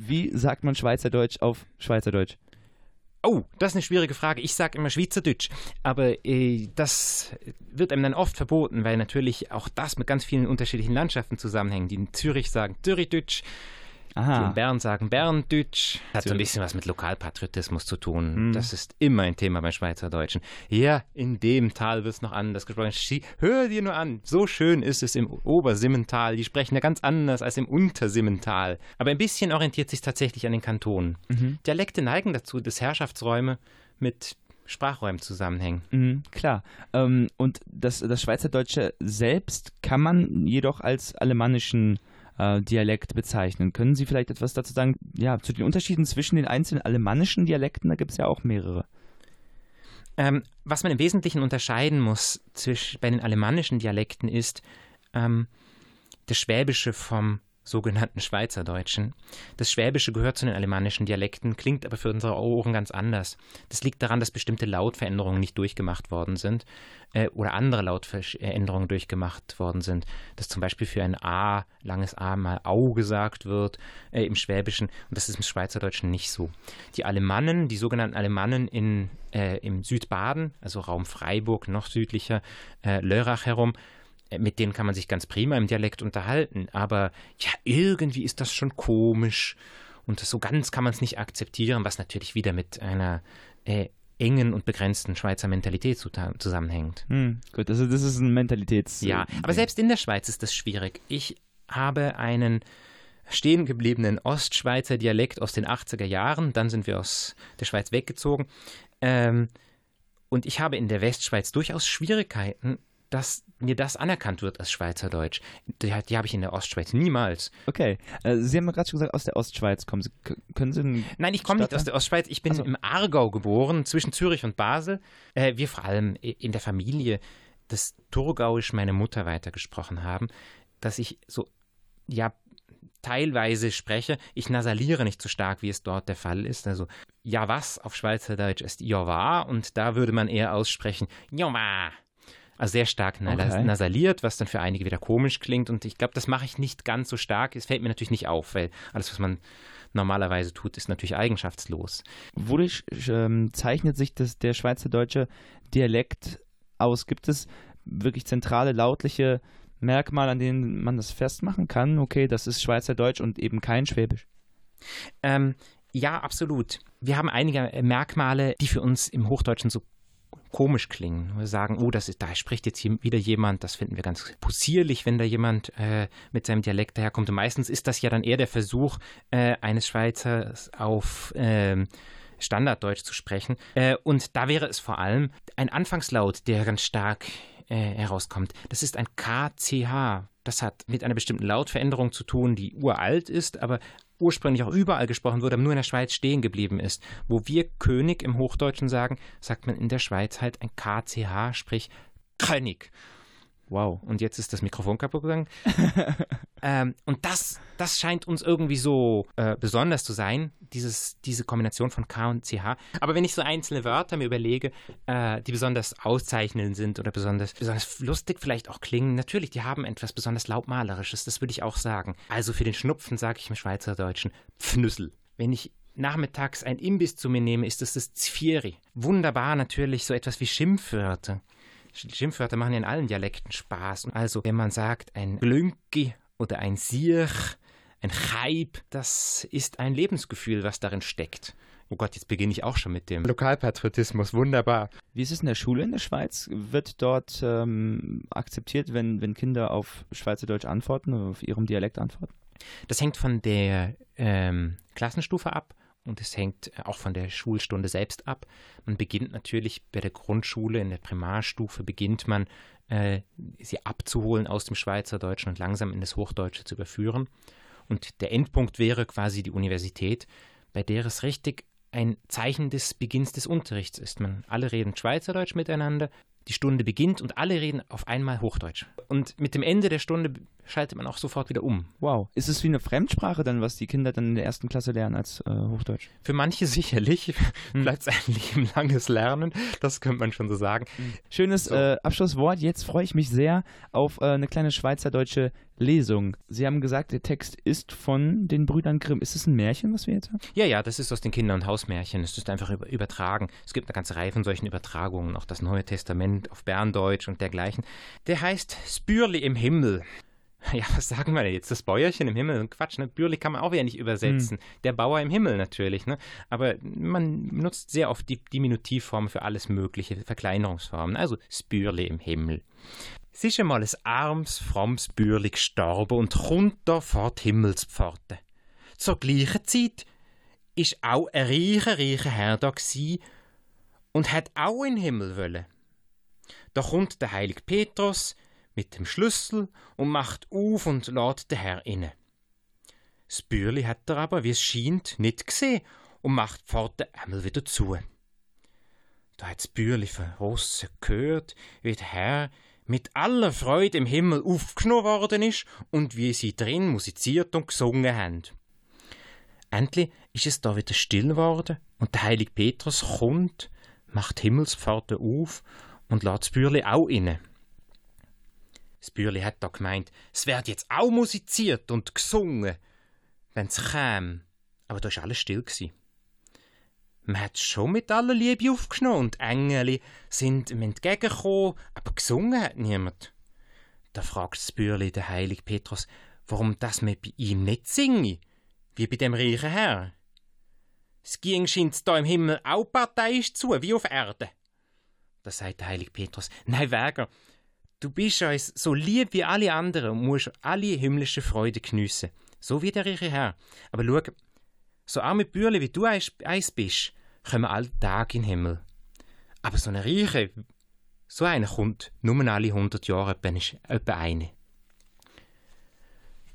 Wie sagt man Schweizerdeutsch auf Schweizerdeutsch? Oh, das ist eine schwierige Frage. Ich sage immer Schweizerdeutsch, aber äh, das wird einem dann oft verboten, weil natürlich auch das mit ganz vielen unterschiedlichen Landschaften zusammenhängt. Die in Zürich sagen Zürichdeutsch, Aha. Die in Bern sagen Berndeutsch. Hat so ein bisschen was mit Lokalpatriotismus zu tun. Mhm. Das ist immer ein Thema bei Schweizerdeutschen. Ja, in dem Tal wird es noch anders gesprochen. Hör dir nur an, so schön ist es im Obersimmental. Die sprechen ja ganz anders als im Untersimmental. Aber ein bisschen orientiert sich tatsächlich an den Kantonen. Mhm. Dialekte neigen dazu, dass Herrschaftsräume mit Sprachräumen zusammenhängen. Mhm, klar. Ähm, und das, das Schweizerdeutsche selbst kann man jedoch als alemannischen äh, Dialekt bezeichnen. Können Sie vielleicht etwas dazu sagen, ja, zu den Unterschieden zwischen den einzelnen alemannischen Dialekten? Da gibt es ja auch mehrere. Ähm, was man im Wesentlichen unterscheiden muss zwischen, bei den alemannischen Dialekten ist ähm, das Schwäbische vom sogenannten Schweizerdeutschen. Das Schwäbische gehört zu den alemannischen Dialekten, klingt aber für unsere Ohren ganz anders. Das liegt daran, dass bestimmte Lautveränderungen nicht durchgemacht worden sind äh, oder andere Lautveränderungen durchgemacht worden sind. Dass zum Beispiel für ein A, langes A mal Au gesagt wird äh, im Schwäbischen und das ist im Schweizerdeutschen nicht so. Die Alemannen, die sogenannten Alemannen in, äh, im Südbaden, also Raum Freiburg, noch südlicher, äh, Lörrach herum, mit denen kann man sich ganz prima im Dialekt unterhalten, aber ja, irgendwie ist das schon komisch und so ganz kann man es nicht akzeptieren, was natürlich wieder mit einer äh, engen und begrenzten Schweizer Mentalität zusammenhängt. Hm, gut, also das ist ein Mentalitäts. Ja, aber selbst in der Schweiz ist das schwierig. Ich habe einen stehen gebliebenen Ostschweizer Dialekt aus den 80er Jahren, dann sind wir aus der Schweiz weggezogen. Ähm, und ich habe in der Westschweiz durchaus Schwierigkeiten, dass mir das anerkannt wird als Schweizerdeutsch. Die, die habe ich in der Ostschweiz niemals. Okay. Äh, Sie haben gerade schon gesagt, aus der Ostschweiz kommen Sie. Können Sie Nein, ich komme nicht aus der Ostschweiz. Ich bin also. im Aargau geboren, zwischen Zürich und Basel. Äh, wir vor allem in der Familie das Thurgauisch meine Mutter weitergesprochen haben, dass ich so, ja, teilweise spreche. Ich nasaliere nicht so stark, wie es dort der Fall ist. Also, ja, was auf Schweizerdeutsch ist ja war und da würde man eher aussprechen, ja, war also sehr stark okay. nasaliert, was dann für einige wieder komisch klingt. Und ich glaube, das mache ich nicht ganz so stark. Es fällt mir natürlich nicht auf, weil alles, was man normalerweise tut, ist natürlich eigenschaftslos. Wodurch ähm, zeichnet sich das, der schweizerdeutsche Dialekt aus? Gibt es wirklich zentrale lautliche Merkmale, an denen man das festmachen kann? Okay, das ist Schweizerdeutsch und eben kein Schwäbisch. Ähm, ja, absolut. Wir haben einige Merkmale, die für uns im Hochdeutschen so komisch klingen. Wir sagen, oh, das ist, da spricht jetzt wieder jemand, das finden wir ganz possierlich, wenn da jemand äh, mit seinem Dialekt daherkommt. Und meistens ist das ja dann eher der Versuch äh, eines Schweizers auf äh, Standarddeutsch zu sprechen. Äh, und da wäre es vor allem ein Anfangslaut, der ganz stark äh, herauskommt. Das ist ein KCH. Das hat mit einer bestimmten Lautveränderung zu tun, die uralt ist, aber ursprünglich auch überall gesprochen wurde, aber nur in der Schweiz stehen geblieben ist. Wo wir König im Hochdeutschen sagen, sagt man in der Schweiz halt ein KCH, sprich König. Wow, und jetzt ist das Mikrofon kaputt gegangen. ähm, und das, das scheint uns irgendwie so äh, besonders zu sein, dieses, diese Kombination von K und CH. Aber wenn ich so einzelne Wörter mir überlege, äh, die besonders auszeichnend sind oder besonders, besonders lustig vielleicht auch klingen, natürlich, die haben etwas besonders lautmalerisches, das würde ich auch sagen. Also für den Schnupfen sage ich im Schweizerdeutschen Pfnüssel. Wenn ich nachmittags ein Imbiss zu mir nehme, ist das das Zvieri. Wunderbar natürlich so etwas wie Schimpfwörter. Schimpfwörter machen in allen Dialekten Spaß. Also, wenn man sagt, ein Glünki oder ein Siech, ein Chaib, das ist ein Lebensgefühl, was darin steckt. Oh Gott, jetzt beginne ich auch schon mit dem Lokalpatriotismus. Wunderbar. Wie ist es in der Schule in der Schweiz? Wird dort ähm, akzeptiert, wenn, wenn Kinder auf Schweizerdeutsch antworten oder auf ihrem Dialekt antworten? Das hängt von der ähm, Klassenstufe ab und es hängt auch von der Schulstunde selbst ab. Man beginnt natürlich bei der Grundschule, in der Primarstufe beginnt man, äh, sie abzuholen aus dem Schweizerdeutschen und langsam in das Hochdeutsche zu überführen. Und der Endpunkt wäre quasi die Universität, bei der es richtig ein Zeichen des Beginns des Unterrichts ist. Man alle reden Schweizerdeutsch miteinander, die Stunde beginnt und alle reden auf einmal Hochdeutsch. Und mit dem Ende der Stunde schaltet man auch sofort wieder um. Wow. Ist es wie eine Fremdsprache dann, was die Kinder dann in der ersten Klasse lernen als äh, Hochdeutsch? Für manche sicherlich. Hm. Bleibt es ein lebenlanges Lernen, das könnte man schon so sagen. Hm. Schönes so. äh, Abschlusswort. Jetzt freue ich mich sehr auf äh, eine kleine schweizerdeutsche Lesung. Sie haben gesagt, der Text ist von den Brüdern Grimm. Ist es ein Märchen, was wir jetzt haben? Ja, ja, das ist aus den Kinder- und Hausmärchen. Es ist einfach übertragen. Es gibt eine ganze Reihe von solchen Übertragungen, auch das Neue Testament auf Berndeutsch und dergleichen. Der heißt Spürli im Himmel. Ja, was sagen wir denn jetzt? Das Bäuerchen im Himmel? Quatsch, ne? Bürli kann man auch wieder nicht übersetzen. Hm. Der Bauer im Himmel natürlich, ne? Aber man nutzt sehr oft die Diminutivformen für alles mögliche, Verkleinerungsformen. Also Spürli im Himmel. Es ist einmal ein armes, frommes Bürli gestorben und vor die Himmelspforte. Zur gleichen Zeit ist auch ein reicher, reicher Herr da und hat auch in den Himmel wollen. Da kommt der heilige Petrus mit dem Schlüssel und macht auf und lädt den Herr inne. Das Bürli hat er aber, wie es scheint, nicht gesehen und macht die Pforte einmal wieder zu. Da hat das Bürli von Rossen gehört, wie der Herr mit aller Freude im Himmel aufgenommen worden ist und wie sie drin musiziert und gesungen haben. Endlich ist es da wieder still geworden und der heilige Petrus kommt, macht Himmelspforte auf und lässt das Bürli auch inne. Das Bürli hat da gemeint, es wird jetzt auch musiziert und gesungen, wenn's käme. Aber da war alles still. Gewesen. Man hat schon mit aller Liebe aufgenommen und Engel sind ihm entgegengekommen, aber gesungen hat niemand. Da fragt das Bürli der heilige Petrus, warum das mir bei ihm nicht singe, wie bei dem reichen Herr. Es ging scheint da im Himmel auch parteiisch zu, wie auf Erde. Da sagt der heilige Petrus, nein, Wäger, du bist uns so lieb wie alle anderen und musst alle himmlische Freude geniessen, so wie der reiche Herr. Aber schau, so arme Bürle wie du eins bist, kommen alle Tage in den Himmel. Aber so eine Reiche, so einer kommt nur alle hundert Jahre etwa eine.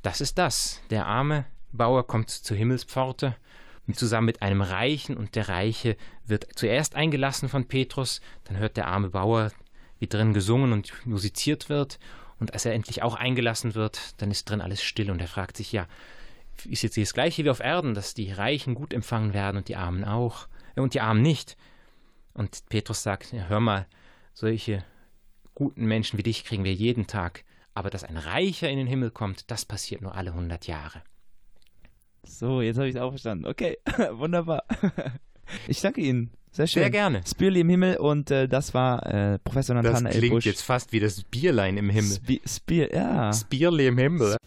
Das ist das. Der arme Bauer kommt zur Himmelspforte zusammen mit einem Reichen und der Reiche wird zuerst eingelassen von Petrus, dann hört der arme Bauer, wie drin gesungen und musiziert wird und als er endlich auch eingelassen wird, dann ist drin alles still und er fragt sich, ja, ist jetzt das gleiche wie auf Erden, dass die Reichen gut empfangen werden und die Armen auch äh, und die Armen nicht? Und Petrus sagt, ja, hör mal, solche guten Menschen wie dich kriegen wir jeden Tag, aber dass ein Reicher in den Himmel kommt, das passiert nur alle hundert Jahre. So, jetzt habe ich es auch verstanden. Okay, wunderbar. Ich danke Ihnen. Sehr schön. Sehr gerne. Spürli im Himmel und äh, das war äh, Professor Nathanael Das klingt jetzt fast wie das Bierlein im Himmel. Sp Spier, ja. Spierli im Himmel.